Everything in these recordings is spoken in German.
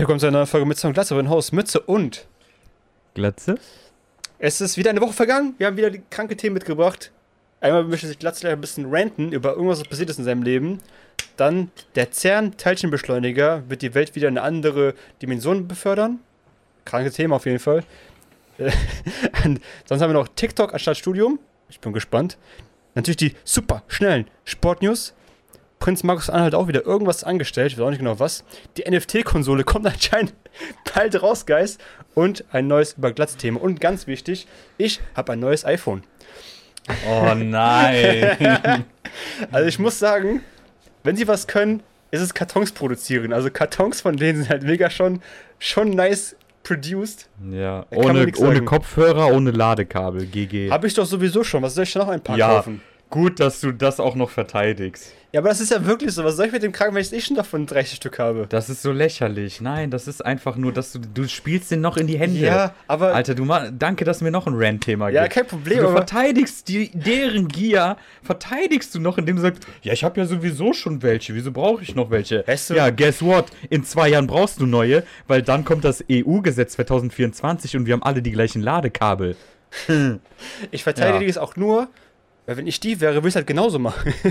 willkommen zu einer neuen Folge Mütze und Glatze, mein Haus Mütze und Glatze? Es ist wieder eine Woche vergangen, wir haben wieder die kranke Themen mitgebracht. Einmal möchte sich Glatze ein bisschen ranten über irgendwas, was passiert ist in seinem Leben. Dann der CERN-Teilchenbeschleuniger wird die Welt wieder in eine andere Dimension befördern. Kranke Themen auf jeden Fall. Sonst haben wir noch TikTok anstatt Studium. Ich bin gespannt. Natürlich die super schnellen Sportnews. Prinz Markus Anhalt auch wieder irgendwas angestellt, ich weiß auch nicht genau was. Die NFT-Konsole kommt anscheinend bald raus, Guys. Und ein neues Überglatz-Thema. Und ganz wichtig, ich habe ein neues iPhone. Oh nein. also ich muss sagen, wenn sie was können, ist es Kartons produzieren. Also Kartons von denen sind halt mega schon, schon nice produced. Ja, ohne, ohne Kopfhörer, ohne Ladekabel, GG. Habe ich doch sowieso schon. Was soll ich denn noch ein paar ja, kaufen? Gut, dass du das auch noch verteidigst. Ja, aber das ist ja wirklich so. Was soll ich mit dem Kranken, wenn ich eh schon davon 30 Stück habe? Das ist so lächerlich. Nein, das ist einfach nur, dass du, du spielst den noch in die Hände. Ja, aber. Alter, du danke, dass du mir noch ein Rant-Thema gibst. Ja, kein Problem. Du verteidigst die, deren Gier, verteidigst du noch, indem du sagst, ja, ich habe ja sowieso schon welche. Wieso brauche ich noch welche? Weißt du? Ja, guess what? In zwei Jahren brauchst du neue, weil dann kommt das EU-Gesetz 2024 und wir haben alle die gleichen Ladekabel. ich verteidige ja. es auch nur, weil wenn ich die wäre, würde ich es halt genauso machen.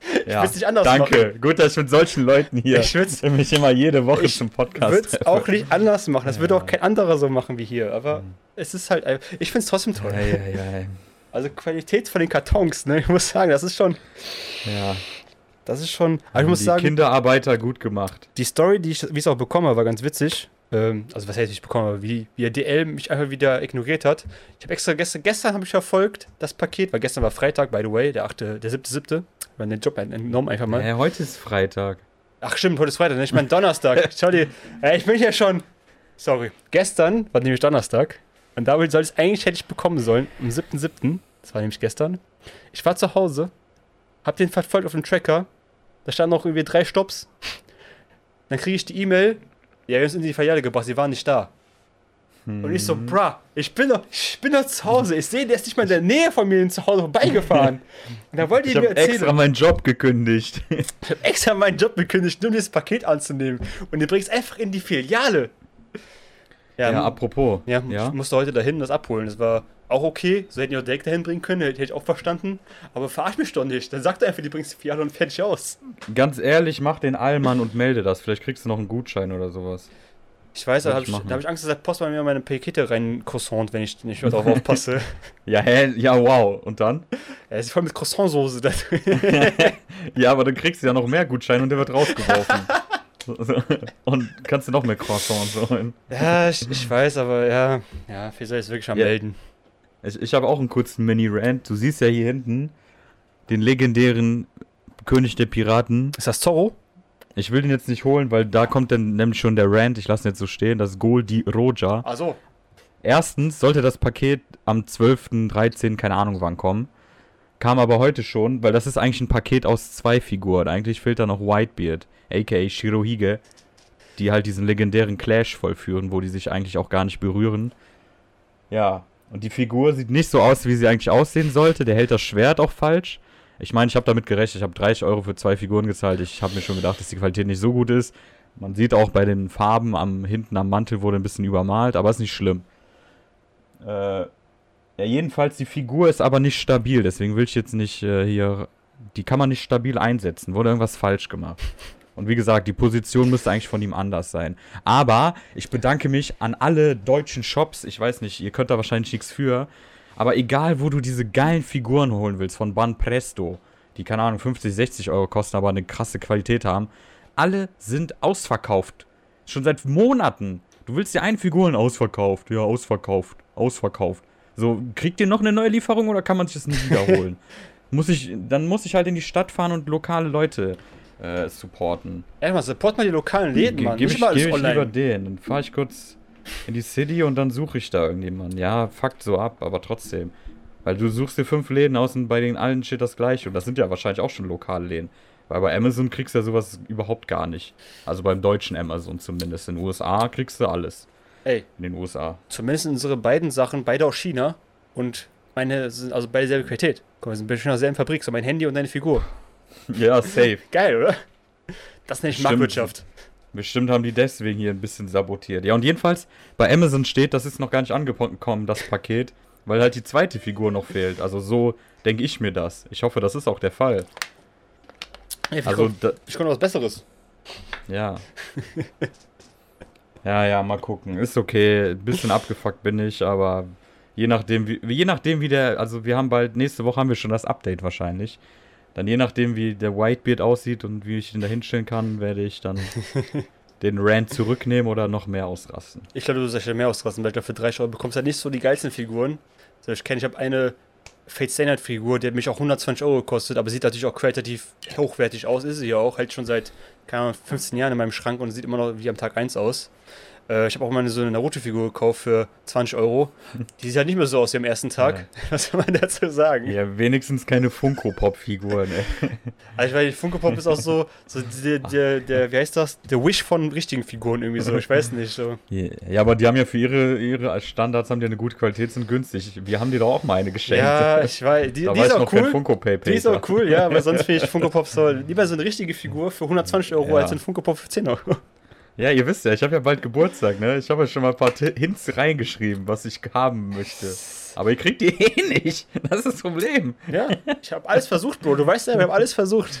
Ich ja, nicht anders danke. machen. Gut, dass ich mit solchen Leuten hier ich mich immer jede Woche ich zum Podcast würde es auch nicht anders machen. Das ja. würde auch kein anderer so machen wie hier. Aber mhm. es ist halt, ich finde es trotzdem toll. Ja, ja, also Qualität von den Kartons, ne? Ich muss sagen, das ist schon. Ja. Das ist schon. Aber ich muss die sagen. Kinderarbeiter gut gemacht. Die Story, die ich, wie ich es auch bekomme, war ganz witzig. Ähm, also was heißt ich bekomme, aber wie, wie der DL mich einfach wieder ignoriert hat. Ich habe extra gestern, gestern habe ich verfolgt, das Paket, weil gestern war Freitag, by the way, der 8., der 7.7. War den Job entnommen einfach mal. Ja, heute ist Freitag. Ach stimmt, heute ist Freitag, ne? ich meine Donnerstag. Schau dir, ja, ich bin ja schon. Sorry. Gestern war nämlich Donnerstag. Und da soll es eigentlich hätte ich bekommen sollen, am 7.7. Das war nämlich gestern. Ich war zu Hause, hab den verfolgt auf dem Tracker. Da standen noch irgendwie drei Stops. Dann kriege ich die E-Mail, ja, wir haben uns in die Filiale gebracht, sie waren nicht da. Hm. Und ich so, bra, ich bin doch, ich bin doch zu Hause. Ich sehe, der ist nicht mal in der Nähe von mir zu Hause vorbeigefahren. Und da wollte ich, ich mir erzählen. extra meinen Job gekündigt. ich habe extra meinen Job gekündigt, nur um dieses Paket anzunehmen. Und ihr bringst einfach in die Filiale. Ja, ja apropos. Ja, ja, ich musste heute dahin das abholen. Das war auch okay. So hätten die auch direkt dahin bringen können, hätte ich auch verstanden. Aber verarsch mich doch nicht. Dann sag doch einfach, die bringst die Filiale und fertig aus. Ganz ehrlich, mach den Allmann und melde das. Vielleicht kriegst du noch einen Gutschein oder sowas. Ich weiß, da habe ich, hab ich Angst, dass der Post bei mir meine Pakete rein croissant, wenn ich nicht darauf aufpasse. ja, hä? Ja, wow. Und dann? Er ist voll mit Croissantsoße da ja, aber dann kriegst du ja noch mehr Gutschein und der wird rausgeworfen. und kannst du noch mehr Croissants holen. Ja, ich, ich, weiß, aber ja, ja, wie soll ich es wirklich am ja. melden? Ich, ich habe auch einen kurzen Mini-Rant. Du siehst ja hier hinten den legendären König der Piraten. Ist das Zorro? Ich will den jetzt nicht holen, weil da kommt dann nämlich schon der Rant. Ich lasse ihn jetzt so stehen. Das Goldi Roja. Also. Erstens sollte das Paket am 12., 13., keine Ahnung wann kommen. Kam aber heute schon, weil das ist eigentlich ein Paket aus zwei Figuren. Eigentlich fehlt da noch Whitebeard, aka Shirohige, die halt diesen legendären Clash vollführen, wo die sich eigentlich auch gar nicht berühren. Ja, und die Figur sieht nicht so aus, wie sie eigentlich aussehen sollte. Der hält das Schwert auch falsch. Ich meine, ich habe damit gerechnet. Ich habe 30 Euro für zwei Figuren gezahlt. Ich habe mir schon gedacht, dass die Qualität nicht so gut ist. Man sieht auch bei den Farben am hinten am Mantel wurde ein bisschen übermalt, aber ist nicht schlimm. Äh, ja, jedenfalls die Figur ist aber nicht stabil. Deswegen will ich jetzt nicht äh, hier. Die kann man nicht stabil einsetzen. Wurde irgendwas falsch gemacht. Und wie gesagt, die Position müsste eigentlich von ihm anders sein. Aber ich bedanke mich an alle deutschen Shops. Ich weiß nicht, ihr könnt da wahrscheinlich nichts für. Aber egal, wo du diese geilen Figuren holen willst, von Ban Presto, die keine Ahnung, 50, 60 Euro kosten, aber eine krasse Qualität haben, alle sind ausverkauft. Schon seit Monaten. Du willst dir einen Figuren ausverkauft. Ja, ausverkauft. Ausverkauft. So, kriegt ihr noch eine neue Lieferung oder kann man sich das nicht wiederholen? muss ich, dann muss ich halt in die Stadt fahren und lokale Leute äh, supporten. Erstmal, support mal die lokalen Läden, Mann. Gebe ich, geb ich lieber den. Dann fahre ich kurz in die City und dann suche ich da irgendjemanden. Ja, fuckt so ab, aber trotzdem. Weil du suchst dir fünf Läden aus und bei den allen steht das gleiche. Und das sind ja wahrscheinlich auch schon lokale Läden. Weil bei Amazon kriegst du ja sowas überhaupt gar nicht. Also beim deutschen Amazon zumindest. In den USA kriegst du alles. Ey. In den USA. Zumindest unsere beiden Sachen, beide aus China. Und meine sind also beide selbe Qualität. Komm, wir sind bestimmt aus derselben Fabrik. So mein Handy und deine Figur. Ja, safe. Geil, oder? Das nenne ich Marktwirtschaft. Bestimmt haben die deswegen hier ein bisschen sabotiert. Ja, und jedenfalls, bei Amazon steht, das ist noch gar nicht angekommen, das Paket, weil halt die zweite Figur noch fehlt. Also so denke ich mir das. Ich hoffe, das ist auch der Fall. Ey, ich Also, komm- ich komme was Besseres. ja. ja, ja, mal gucken. Ist okay. Ein bisschen abgefuckt bin ich, aber je nachdem, wie, je nachdem, wie der, also wir haben bald, nächste Woche haben wir schon das Update wahrscheinlich. Dann je nachdem, wie der Whitebeard aussieht und wie ich ihn da hinstellen kann, werde ich dann den Rant zurücknehmen oder noch mehr ausrasten. Ich glaube, du sollst ja mehr ausrasten, weil ich glaube, für 30 Euro bekommst du halt nicht so die geilsten Figuren. So, ich kenne, ich habe eine Fate Night Figur, die hat mich auch 120 Euro gekostet, aber sieht natürlich auch qualitativ hochwertig aus, ist sie ja auch, halt schon seit, keine Ahnung, 15 Jahren in meinem Schrank und sieht immer noch wie am Tag 1 aus. Äh, ich habe auch mal so eine Naruto-Figur gekauft für 20 Euro. Die sieht halt nicht mehr so aus wie am ersten Tag. Was soll man dazu sagen? Ja, wenigstens keine Funko-Pop-Figuren, ey. Also, ich weiß, Funko Pop ist auch so, so der, der, der, wie heißt das? Der Wish von richtigen Figuren irgendwie so, ich weiß nicht, so. Ja, aber die haben ja für ihre, ihre Standards haben die eine gute Qualität, sind günstig. Wir haben dir doch auch mal eine geschenkt. Ja, ich weiß, die, da die ist auch cool. Funko Pay Die ist auch cool, ja, aber sonst finde ich Funko Pop so lieber so eine richtige Figur für 120 Euro Ja. als ein Funko Pop für 10 Euro. Ja, ihr wisst ja, ich habe ja bald Geburtstag, ne? Ich habe ja schon mal ein paar Hints reingeschrieben, was ich haben möchte. Aber ihr kriegt die eh nicht. Das ist das Problem. Ja, ich habe alles versucht, Bro. Du weißt ja, wir haben alles versucht.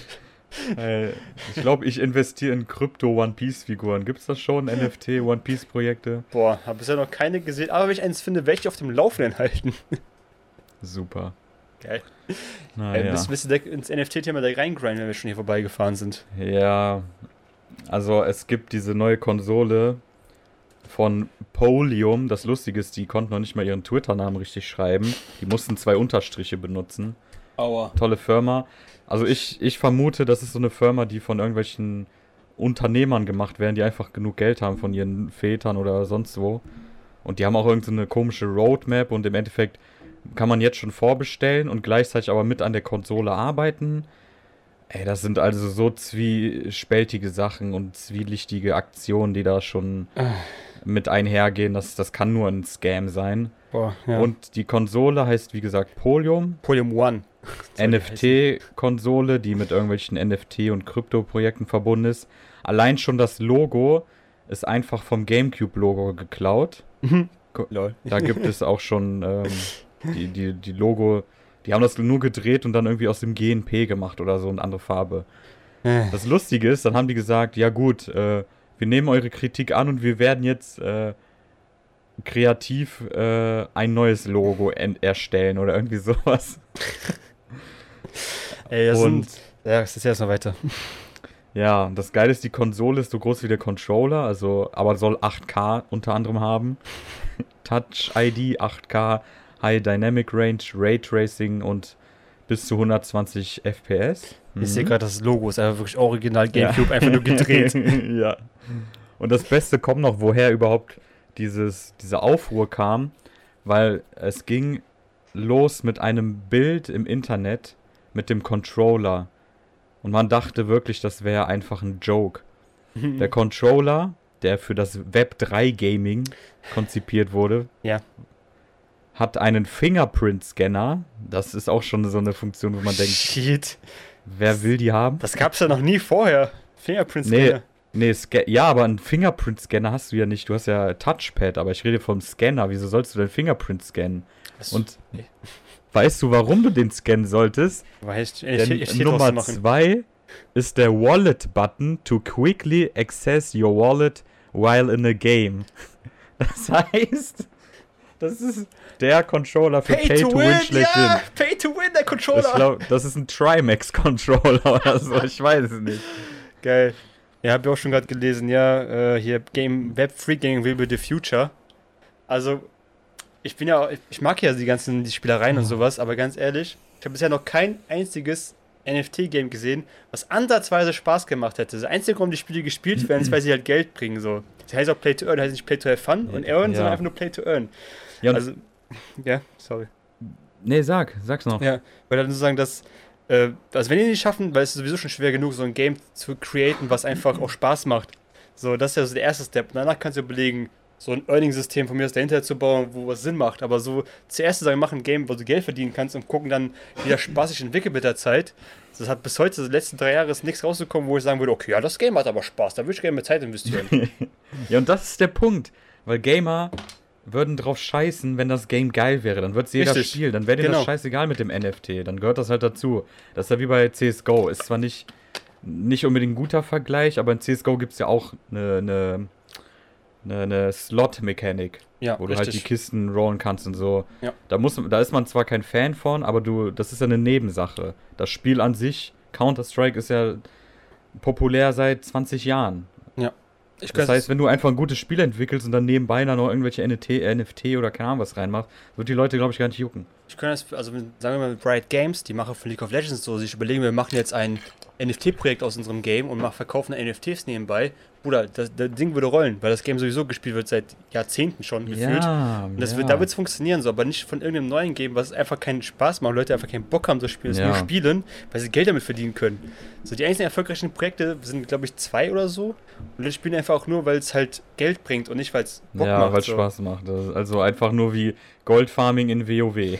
Äh, ich glaube, ich investiere in Krypto One Piece Figuren. Gibt's das schon? NFT One Piece Projekte? Boah, habe bisher noch keine gesehen, aber wenn ich eins finde, werde ich auf dem Laufenden halten. Super. Geil. Äh, bist, bist du direkt ins NFT-Thema da reingrinden, wenn wir schon hier vorbeigefahren sind? Ja, also es gibt diese neue Konsole von Polium. Das Lustige ist, die konnten noch nicht mal ihren Twitter-Namen richtig schreiben. Die mussten zwei Unterstriche benutzen. Aua. Tolle Firma. Also ich, ich vermute, das ist so eine Firma, die von irgendwelchen Unternehmern gemacht werden, die einfach genug Geld haben von ihren Vätern oder sonst wo. Und die haben auch irgendeine komische Roadmap und im Endeffekt kann man jetzt schon vorbestellen und gleichzeitig aber mit an der Konsole arbeiten. Ey, das sind also so zwiespältige Sachen und zwielichtige Aktionen, die da schon mit einhergehen. Das, das kann nur ein Scam sein. Boah, ja. Und die Konsole heißt, wie gesagt, Polium. Polium One. NFT-Konsole, die mit irgendwelchen NFT- und Krypto-Projekten verbunden ist. Allein schon das Logo ist einfach vom GameCube-Logo geklaut. Lol. Da gibt es auch schon ähm, die, die, die Logo, die haben das nur gedreht und dann irgendwie aus dem GNP gemacht oder so eine andere Farbe. Äh, Das Lustige ist, dann haben die gesagt, ja gut, äh, wir nehmen eure Kritik an und wir werden jetzt äh, kreativ äh, ein neues Logo en- erstellen oder irgendwie sowas. Ey, das und sind. Ja, das ist erst noch weiter. ja, und das Geile ist, die Konsole ist so groß wie der Controller, also aber soll 8K unter anderem haben. Touch ID 8K, High Dynamic Range, Raytracing und bis zu 120 FPS. Ich sehe Mhm. gerade, das Logo ist einfach wirklich original Gamecube, einfach nur gedreht. ja. Und das Beste kommt noch, woher überhaupt dieses, diese Aufruhr kam, weil es ging los mit einem Bild im Internet mit dem Controller. Und man dachte wirklich, das wäre einfach ein Joke. Der Controller, der für das Web 3 Gaming konzipiert wurde, Ja. Hat einen Fingerprint-Scanner. Das ist auch schon so eine Funktion, wo man denkt, Shit. wer will die haben? Das gab's ja noch nie vorher. Fingerprint Nee, Scanner. nee, ja, aber einen Fingerprint-Scanner hast du ja nicht. Du hast ja Touchpad, aber ich rede vom Scanner. Wieso sollst du deinen Fingerprint scannen? Das- Und Nee. weißt du, warum du den scannen solltest? Weiß ich, Denn ich, ich, ich Nummer zwei ist der Wallet-Button to quickly access your wallet while in a game. Das heißt, das ist der Controller für Pay, to, Win, schlechthin. ja! Pay to Win, der Ich Controller! glaub, das ist ein Trimax-Controller oder so, ich weiß es nicht. Geil. Ja, hab ich auch schon gerade gelesen, ja, äh, hier Game Web Free Gaming will be the future. Also, ich bin ja, ich, ich mag ja die ganzen die Spielereien und sowas, aber ganz ehrlich, ich habe bisher noch kein einziges NFT-Game gesehen, was ansatzweise Spaß gemacht hätte. Das einzige warum die Spiele gespielt werden, ist, weil sie halt Geld bringen, so. Das heißt auch Play to Earn, heißt nicht Play to have fun und Earn, Ja. sondern einfach nur Play to Earn. Ja, Also, ja, sorry. nee, sag, sag's noch. Ja, weil dann sozusagen das, äh, also wenn die nicht schaffen, weil es ist sowieso schon schwer genug, so ein Game zu createn, was einfach auch Spaß macht. So, das ist ja so der erste Step. Und danach kannst du überlegen, so ein Earning-System von mir aus dahinter zu bauen, wo was Sinn macht. Aber so zuerst zu sagen, mach ein Game, wo du Geld verdienen kannst und gucken dann, wie das Spaß sich entwickelt mit der Zeit. Das hat bis heute, die letzten drei Jahre, ist nichts rausgekommen, wo ich sagen würde, okay, ja, das Game hat aber Spaß, da würde ich gerne mehr Zeit investieren. ja, und das ist der Punkt. Weil Gamer würden drauf scheißen, wenn das Game geil wäre. Dann wird es jeder Richtig. spielen. Dann wäre denen Genau. das scheißegal mit dem NFT. Dann gehört das halt dazu. Das ist ja wie bei CSGO. Ist zwar nicht, nicht unbedingt ein guter Vergleich, aber in CSGO gibt es ja auch eine, eine, eine, eine Slot-Mechanik. ja, wo du halt die Kisten rollen kannst und so. Ja. Da, muss, da ist man zwar kein Fan von, aber du, das ist ja eine Nebensache. Das Spiel an sich, Counter-Strike, ist ja populär seit 20 Jahren. ich Das heißt, wenn du einfach ein gutes Spiel entwickelst und dann nebenbei dann noch irgendwelche NFT, NFT oder keine Ahnung was reinmachst, wird die Leute, glaube ich, gar nicht jucken. Ich kann das, also sagen wir mal mit Riot Games, die Macher von League of Legends, so sich überlegen, wir machen jetzt ein NFT-Projekt aus unserem Game und machen, verkaufen NFTs nebenbei. Bruder, das, das Ding würde rollen, weil das Game sowieso gespielt wird seit Jahrzehnten schon gefühlt. Und das wird, da wird es funktionieren, so, aber nicht von irgendeinem neuen Game, was einfach keinen Spaß macht, Leute einfach keinen Bock haben, das Spiel, Ja. nur spielen, weil sie Geld damit verdienen können. So, die einzigen erfolgreichen Projekte sind, glaube ich, zwei oder so. Und Leute spielen einfach auch nur, weil es halt Geld bringt und nicht, weil es Bock ja, macht. weil es so. Spaß macht. Also einfach nur wie Goldfarming in WoW.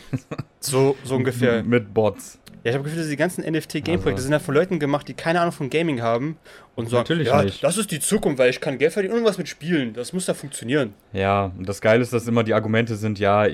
So, so ungefähr. Mit Bots. Ja, ich habe Gefühl, dass die ganzen NFT-Game-Projekte Also. sind ja von Leuten gemacht, die keine Ahnung von Gaming haben und sagen, Natürlich ja, nicht. das ist die Zukunft, weil ich kann Geld verdienen und was mit Spielen. Das muss da funktionieren. Ja, und das Geile ist, dass immer die Argumente sind, ja,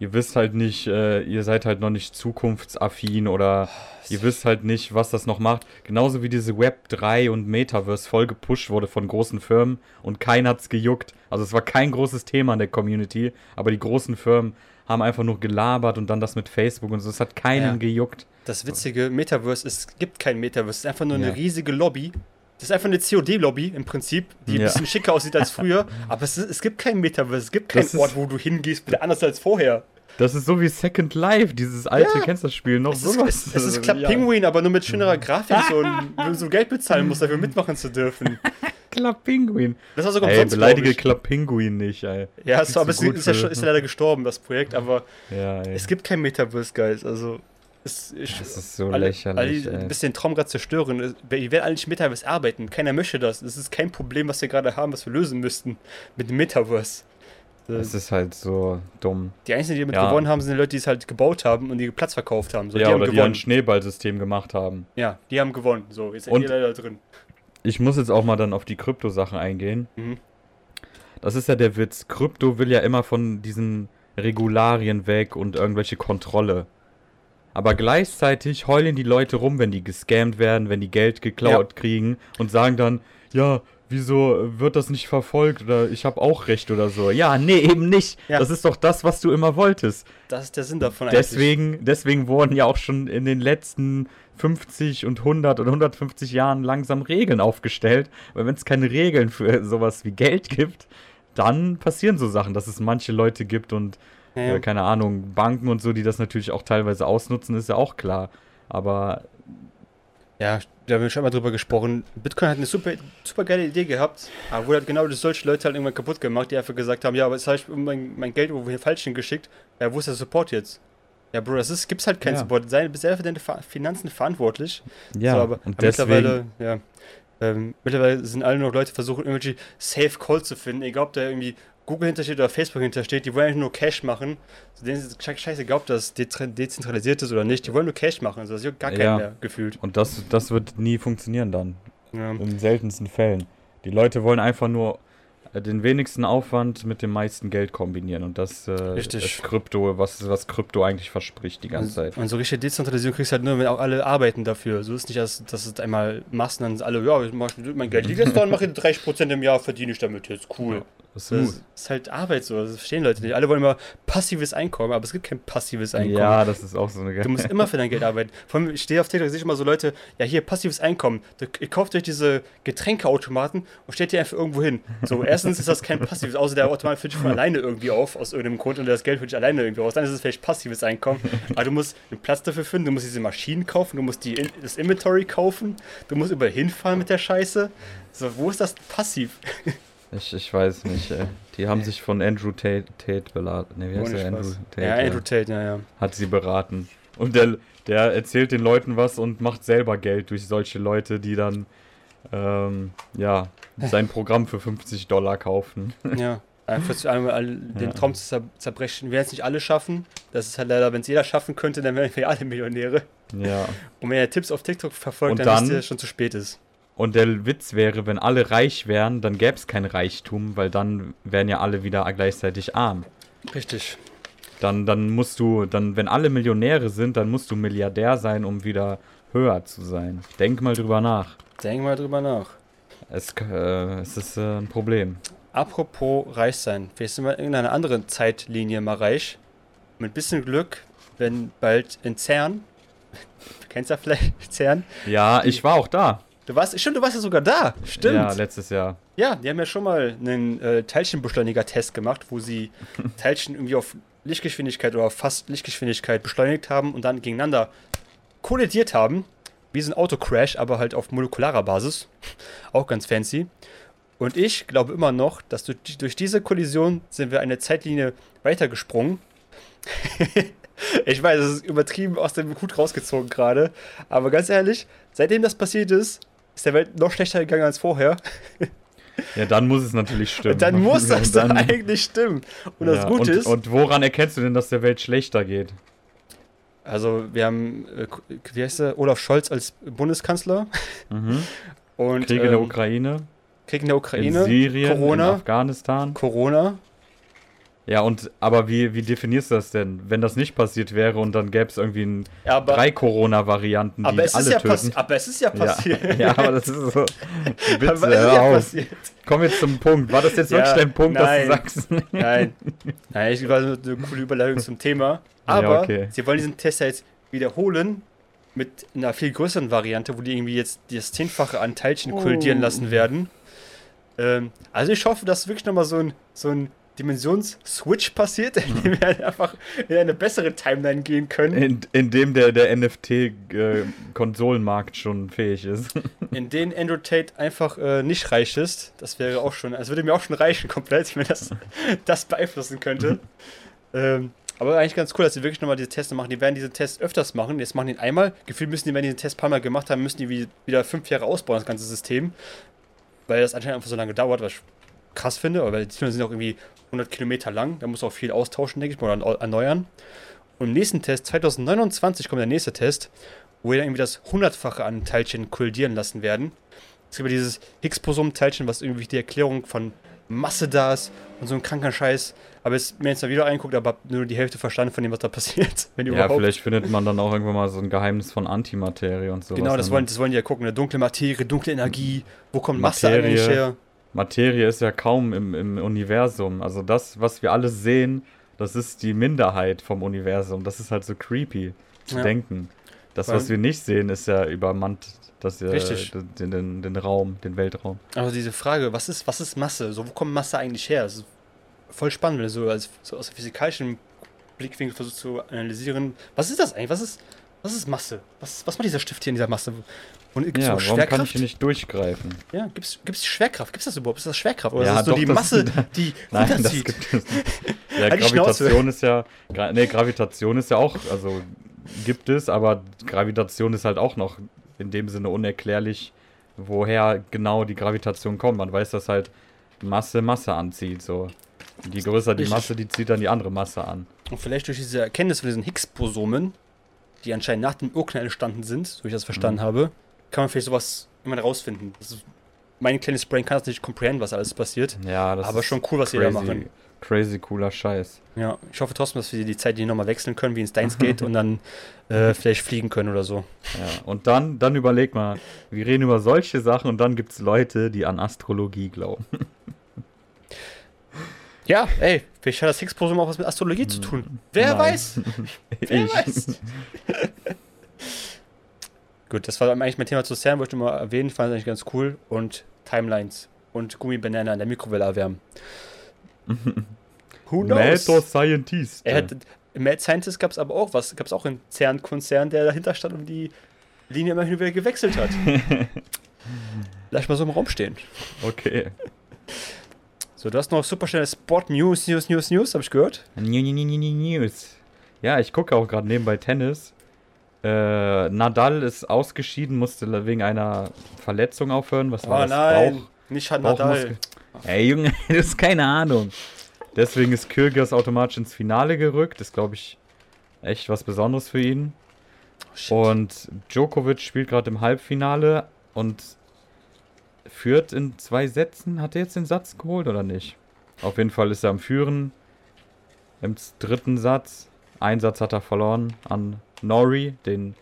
ihr wisst halt nicht, äh, ihr seid halt noch nicht zukunftsaffin oder ihr wisst halt nicht, was das noch macht. Genauso wie diese Web 3 und Metaverse voll gepusht wurde von großen Firmen und keiner hat's gejuckt. Also es war kein großes Thema in der Community, aber die großen Firmen haben einfach nur gelabert und dann das mit Facebook und so. Es hat keinen Ja. gejuckt. Das witzige Metaverse, es gibt kein Metaverse, es ist einfach nur eine Ja. riesige Lobby. Das ist einfach eine COD-Lobby im Prinzip, die ein Ja. bisschen schicker aussieht als früher. Aber es, ist, es gibt kein Metaverse, es gibt keinen Das ist- Ort, wo du hingehst, wieder anders als vorher. Das ist so wie Second Life, dieses alte, Ja. kennst das Spiel noch Es ist, sowas? es, es ist Club Ja. Penguin, aber nur mit schönerer Grafik so, und so Geld bezahlen musst, dafür mitmachen zu dürfen. Club Penguin. Das war sogar Ey, umsonst, beleidige. Club Penguin nicht, ey. Ja, war, aber es ist, ja ist ja leider gestorben, das Projekt, aber Ja, es gibt kein Metaverse, Guys. Also, es, ich, Das ist so alle, lächerlich, alle ein bisschen Traum gerade zerstören. Wir werden alle nicht Metaverse arbeiten. Keiner möchte das. Das ist kein Problem, was wir gerade haben, was wir lösen müssten mit dem Metaverse. Es ist halt so dumm. Die einzigen, die damit Ja. gewonnen haben, sind die Leute, die es halt gebaut haben und die Platz verkauft haben. So, ja, die haben oder die gewonnen. ein Schneeballsystem gemacht haben. ja, die haben gewonnen. So, jetzt seid Und- ihr leider drin. Ich muss jetzt auch mal dann auf die Krypto-Sachen eingehen. Mhm. Das ist ja der Witz. Krypto will ja immer von diesen Regularien weg und irgendwelche Kontrolle. Aber gleichzeitig heulen die Leute rum, wenn die gescammt werden, wenn die Geld geklaut kriegen und sagen dann, ja, wieso wird das nicht verfolgt oder ich habe auch recht oder so. Ja, nee, eben nicht. Ja. Das ist doch das, was du immer wolltest. Das ist der Sinn davon eigentlich. Deswegen, deswegen wurden ja auch schon in den letzten 50 und 100 oder 150 Jahren langsam Regeln aufgestellt. Weil wenn es keine Regeln für sowas wie Geld gibt, dann passieren so Sachen, dass es manche Leute gibt und Ja, äh, keine Ahnung, Banken und so, die das natürlich auch teilweise ausnutzen, ist ja auch klar. Aber Ja, da haben wir schon mal drüber gesprochen. Bitcoin hat eine super, super geile Idee gehabt, aber wurde halt genau durch solche Leute halt irgendwann kaputt gemacht, die einfach gesagt haben, ja, aber jetzt habe ich mein, mein Geld irgendwo hier falsch hingeschickt. Ja, wo ist der Support jetzt? Ja, Bro, das ist, gibt's halt keinen Ja. Support. Sei selber für deine Finanzen verantwortlich. ja, so, aber, und aber mittlerweile, deswegen, ja. Ähm, mittlerweile sind alle noch Leute versuchen, irgendwelche Safe Calls zu finden. Egal, ob da irgendwie Google hintersteht oder Facebook hintersteht, die wollen eigentlich nur Cash machen. So, denen ist scheißegal, ob das dezentralisiert ist oder nicht. Die wollen nur Cash machen. Also, das juckt gar Ja. mehr gefühlt. und das, das wird nie funktionieren dann. Ja. In seltensten Fällen. Die Leute wollen einfach nur äh, den wenigsten Aufwand mit dem meisten Geld kombinieren. Und das äh, ist Krypto, was, was Krypto eigentlich verspricht die ganze Zeit. Und so richtige Dezentralisierung kriegst du halt nur, wenn auch alle arbeiten dafür. So ist nicht, dass, dass es einmal machst und dann sind alle, ja, ich mach, mein Geld liegt jetzt da und mache 30% im Jahr, verdiene ich damit jetzt. Cool. Das ist ist halt Arbeit so, das verstehen Leute nicht. Alle wollen immer passives Einkommen, aber es gibt kein passives Einkommen. ja, das ist auch so eine Du musst immer für dein Geld arbeiten. Vor allem, ich stehe auf TikTok, sehe ich immer so Leute, ja, hier, passives Einkommen. Du, ihr kauft euch diese Getränkeautomaten und stellt die einfach irgendwo hin. So, erstens ist das kein passives, außer der Automat füllt sich von alleine irgendwie auf, aus irgendeinem Grund, und das Geld füllt sich alleine irgendwie aus. Dann ist es vielleicht passives Einkommen. Aber du musst einen Platz dafür finden, du musst diese Maschinen kaufen, du musst die, das Inventory kaufen, du musst überall hinfahren mit der Scheiße. So, wo ist das passiv? Ich, ich weiß nicht, ey. Die haben sich von Andrew Tate, Tate beladen. Ne, wie heißt der? Andrew. Tate. ja, Andrew Tate, ja, ja. Hat sie beraten. Und der, der erzählt den Leuten was und macht selber Geld durch solche Leute, die dann, ähm, ja, sein Programm für 50 Dollar kaufen. Ja. Einfach einmal den Ja. Traum zu zer zerbrechen. Wir werden es nicht alle schaffen. Das ist halt leider, wenn es jeder schaffen könnte, dann wären wir alle Millionäre. Ja. Und wenn ihr Tipps auf TikTok verfolgt, Und dann, dann- wisst ihr, dass es schon zu spät ist. Und der Witz wäre, wenn alle reich wären, dann gäbe es kein Reichtum, weil dann wären ja alle wieder gleichzeitig arm. Richtig. Dann, dann musst du, dann, wenn alle Millionäre sind, dann musst du Milliardär sein, um wieder höher zu sein. Denk mal drüber nach. Denk mal drüber nach. Es, äh, es ist äh, ein Problem. Apropos reich sein. Vielleicht sind wir in irgendeiner anderen Zeitlinie mal reich. Mit bisschen Glück, wenn bald in CERN, du kennst ja vielleicht CERN, Ja, ich war auch da. Du warst, stimmt, du warst ja sogar da, stimmt. Ja, letztes Jahr. Ja, die haben ja schon mal einen äh, Teilchenbeschleuniger-Test gemacht, wo sie Teilchen irgendwie auf Lichtgeschwindigkeit oder fast Lichtgeschwindigkeit beschleunigt haben und dann gegeneinander kollidiert haben. Wie so ein Autocrash, aber halt auf molekularer Basis. Auch ganz fancy. Und ich glaube immer noch, dass durch, durch diese Kollision sind wir eine Zeitlinie weitergesprungen. ich weiß, es ist übertrieben aus dem Hut rausgezogen gerade. Aber ganz ehrlich, seitdem das passiert ist, ist der Welt noch schlechter gegangen als vorher. Ja, dann muss es natürlich stimmen. Dann muss das Dann- eigentlich stimmen. Und das ja, Gute und, ist, Und woran erkennst du denn, dass der Welt schlechter geht? also wir haben, äh, wie heißt der, Olaf Scholz als Bundeskanzler Mhm. und Krieg in der ähm, Ukraine, Krieg in der in Ukraine, Syrien, in Corona, Afghanistan. Corona. Ja, und aber wie, wie definierst du das denn? Wenn das nicht passiert wäre und dann gäbe es irgendwie ein, Ja, aber, drei Corona-Varianten, die aber, es ist alle ja töten. aber es ist ja passiert. Ja, ja, aber das ist so. Bitte, aber es ist ja auf. passiert. Komm jetzt zum Punkt. War das jetzt wirklich Ja, dein Punkt, nein. dass du sagst? Nein. Nein, ich war nur eine coole Überleitung zum Thema. Aber okay. sie wollen diesen Test jetzt wiederholen mit einer viel größeren Variante, wo die irgendwie jetzt das Zehnfache an Teilchen kollidieren Oh. lassen werden. Ähm, also ich hoffe, dass wirklich nochmal so ein, so ein Dimensions-Switch passiert, in dem wir einfach in eine bessere Timeline gehen können, In, in dem der, der NFT-Konsolenmarkt schon fähig ist. in denen Andrew Tate einfach äh, nicht reich ist. Das wäre auch schon, also würde mir auch schon reichen komplett, wenn das, das beeinflussen könnte. ähm, aber eigentlich ganz cool, dass sie wirklich nochmal diese Tests machen. Die werden diese Tests öfters machen. Jetzt machen die ihn einmal. Gefühlt müssen die, wenn die den Test ein paar Mal gemacht haben, müssen die wie- wieder fünf Jahre ausbauen, das ganze System. Weil das anscheinend einfach so lange dauert, was ich krass finde. Aber die Dinger sind auch irgendwie 100 Kilometer lang. Da muss auch viel austauschen, denke ich mal, oder erneuern. Und im nächsten Test, 2029, kommt der nächste Test, wo wir dann irgendwie das hundertfache an Teilchen kollidieren lassen werden. Es gibt ja dieses Higgs-Boson-Teilchen, was irgendwie die Erklärung von Masse da ist und so ein kranker Scheiß. Aber jetzt, mir jetzt mal wieder einguckt, aber nur die Hälfte verstanden von dem, was da passiert. Wenn Ja, überhaupt. vielleicht findet man dann auch irgendwann mal so ein Geheimnis von Antimaterie und so. Genau, das wollen, das wollen die ja gucken. Eine dunkle Materie, dunkle Energie. Wo kommt Masse Materie. eigentlich her? Materie ist ja kaum im, im Universum. Also das, was wir alles sehen, das ist die Minderheit vom Universum. Das ist halt so creepy zu Ja. denken. Das, Weil- was wir nicht sehen, ist ja übermannt das, äh, Richtig. Den, den, den Raum, den Weltraum. Aber diese Frage, was ist, was ist Masse? So, wo kommt Masse eigentlich her? Das ist voll spannend, wenn du so, als, so aus dem physikalischen Blickwinkel versuchst zu analysieren. Was ist das eigentlich? Was ist, was ist Masse? Was, was macht dieser Stift hier in dieser Masse? Und gibt es Ja, warum kann ich hier nicht durchgreifen? Ja, gibt es Schwerkraft? Gibt es das überhaupt? Ist das Schwerkraft? Oder Ja, ist das doch, die das- Masse, die Nein, das runterzieht? gibt es nicht. Ja, Halt die. Gravitation ist ja. Gra nee, Gravitation ist ja auch, also gibt es, aber Gravitation ist halt auch noch in dem Sinne unerklärlich, woher genau die Gravitation kommt. Man weiß, dass halt Masse Masse anzieht. So. Je größer die. Masse, die zieht dann die andere Masse an. Und vielleicht durch diese Erkenntnis von diesen Higgs-Bosomen, die anscheinend nach dem Urknall entstanden sind, so wie ich das verstanden Mhm. habe, kann man vielleicht sowas immer rausfinden. Ist, mein kleines Brain kann das nicht comprehenden, was alles passiert. Ja, das Aber ist schon cool, was sie da machen. Crazy cooler Scheiß. Ja, ich hoffe trotzdem, dass wir die Zeit die nochmal wechseln können, wie in Steins Gate und dann äh, vielleicht fliegen können oder so. Ja. Und dann, dann überleg mal, wir reden über solche Sachen und dann gibt es Leute, die an Astrologie glauben. Ja, ey, vielleicht hat das Higgs-Boson auch was mit Astrologie zu tun. Wer Nein. weiß? Wer Ich. weiß? Gut, das war eigentlich mein Thema zu CERN, wollte ich nur mal erwähnen, fand ich eigentlich ganz cool. Und Timelines und Gummibanane an der Mikrowelle erwärmen. Who knows? Mad Scientist. Er hat, Mad Scientist gab es aber auch was, gab es auch einen CERN-Konzern, der dahinter stand und die Linie immer hin und wieder gewechselt hat. Lass mal so im Raum stehen. Okay. So, du hast noch super schnelle Sport News, News, News, News, habe ich gehört. News. Ja, ich gucke auch gerade nebenbei Tennis. Äh, Nadal ist ausgeschieden, musste wegen einer Verletzung aufhören. Was war Oh das? nein, Bauch, nicht hat Nadal. Ey, Junge, das ist keine Ahnung. Deswegen ist Kyrgios automatisch ins Finale gerückt. Ist, glaube ich, echt was Besonderes für ihn. Shit. Und Djokovic spielt gerade im Halbfinale und führt in zwei Sätzen. Hat er jetzt den Satz geholt oder nicht? Auf jeden Fall ist er am Führen. Im dritten Satz. Ein Satz hat er verloren an Norrie, den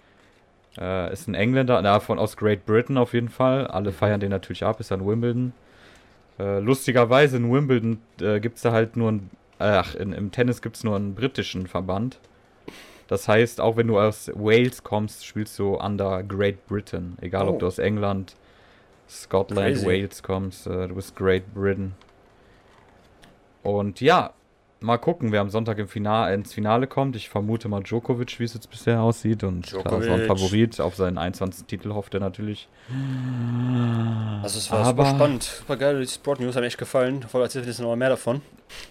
äh, ist ein Engländer, na, von aus Great Britain auf jeden Fall. Alle feiern den natürlich ab, ist an Wimbledon. Äh, lustigerweise in Wimbledon äh, gibt es da halt nur ein, ach, in, im Tennis gibt es nur einen britischen Verband. Das heißt, auch wenn du aus Wales kommst, spielst du under Great Britain. Egal, Oh. ob du aus England, Scotland, Crazy. Wales kommst, äh, du bist Great Britain. Und ja, mal gucken, wer am Sonntag im Finale, ins Finale kommt. Ich vermute mal Djokovic, wie es jetzt bisher aussieht. Und klar, das war ein Djokovic. Favorit. Auf seinen 21. Titel hofft er natürlich. Also es war Aber- super spannend, super geil, die Sport News haben echt gefallen. Vorher erzählt jetzt noch mehr davon.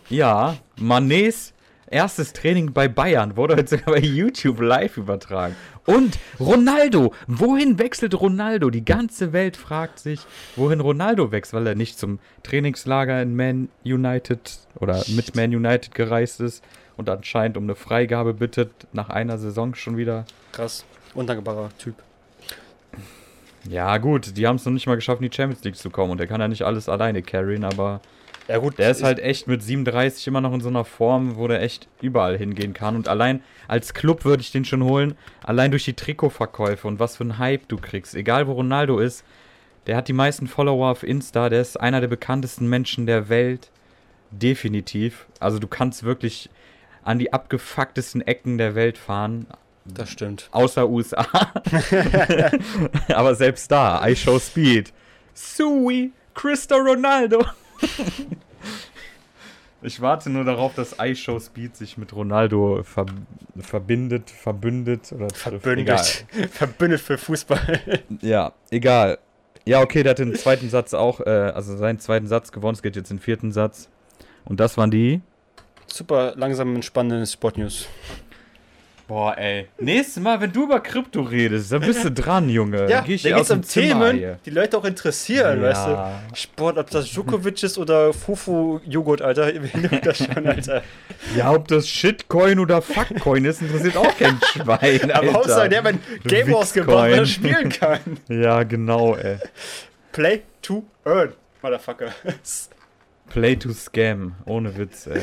Ja, Manets erstes Training bei Bayern wurde heute sogar bei YouTube live übertragen. Und Ronaldo, wohin wechselt Ronaldo? Die ganze Welt fragt sich, wohin Ronaldo wechselt, weil er nicht zum Trainingslager in Man United oder mit Man United gereist ist und anscheinend um eine Freigabe bittet, nach einer Saison schon wieder. Krass, undankbarer Typ. Ja, gut, die haben es noch nicht mal geschafft, in die Champions League zu kommen und er kann ja nicht alles alleine carryen, aber Ja gut, Der ist halt echt mit 37 immer noch in so einer Form, wo der echt überall hingehen kann. Und allein als Club würde ich den schon holen. Allein durch die Trikotverkäufe und was für ein Hype du kriegst. Egal wo Ronaldo ist, der hat die meisten Follower auf Insta. Der ist einer der bekanntesten Menschen der Welt. Definitiv. Also du kannst wirklich an die abgefucktesten Ecken der Welt fahren. Das stimmt. Außer USA. Aber selbst da, I show speed. Sui, Cristo Ronaldo. ich warte nur darauf, dass I show speed sich mit Ronaldo ver verbindet, verbündet oder. Verbündet. Verbündet für Fußball. Ja, egal. Ja, okay, der hat den zweiten Satz auch, äh, also seinen zweiten Satz gewonnen. Es geht jetzt in den vierten Satz. Und das waren die. Super langsam spannende Sport News. Boah, ey. Nächstes Mal, wenn du über Krypto redest, dann bist du dran, Junge. Ja, Dann geh ich da geht's um Themen, hier. die Leute auch interessieren, weißt du. Ja. Sport, ob das Djokovic ist oder Fufu-Joghurt, Alter. Wir nehmen das schon, Alter. Ja, ob das Shitcoin oder Fuckcoin ist, interessiert auch kein Schwein. Aber Alter. Hauptsache, der hat mein Game weil er spielen kann. Ja, genau, ey. Play to earn, Motherfucker. Play to Scam. Ohne Witz, ey.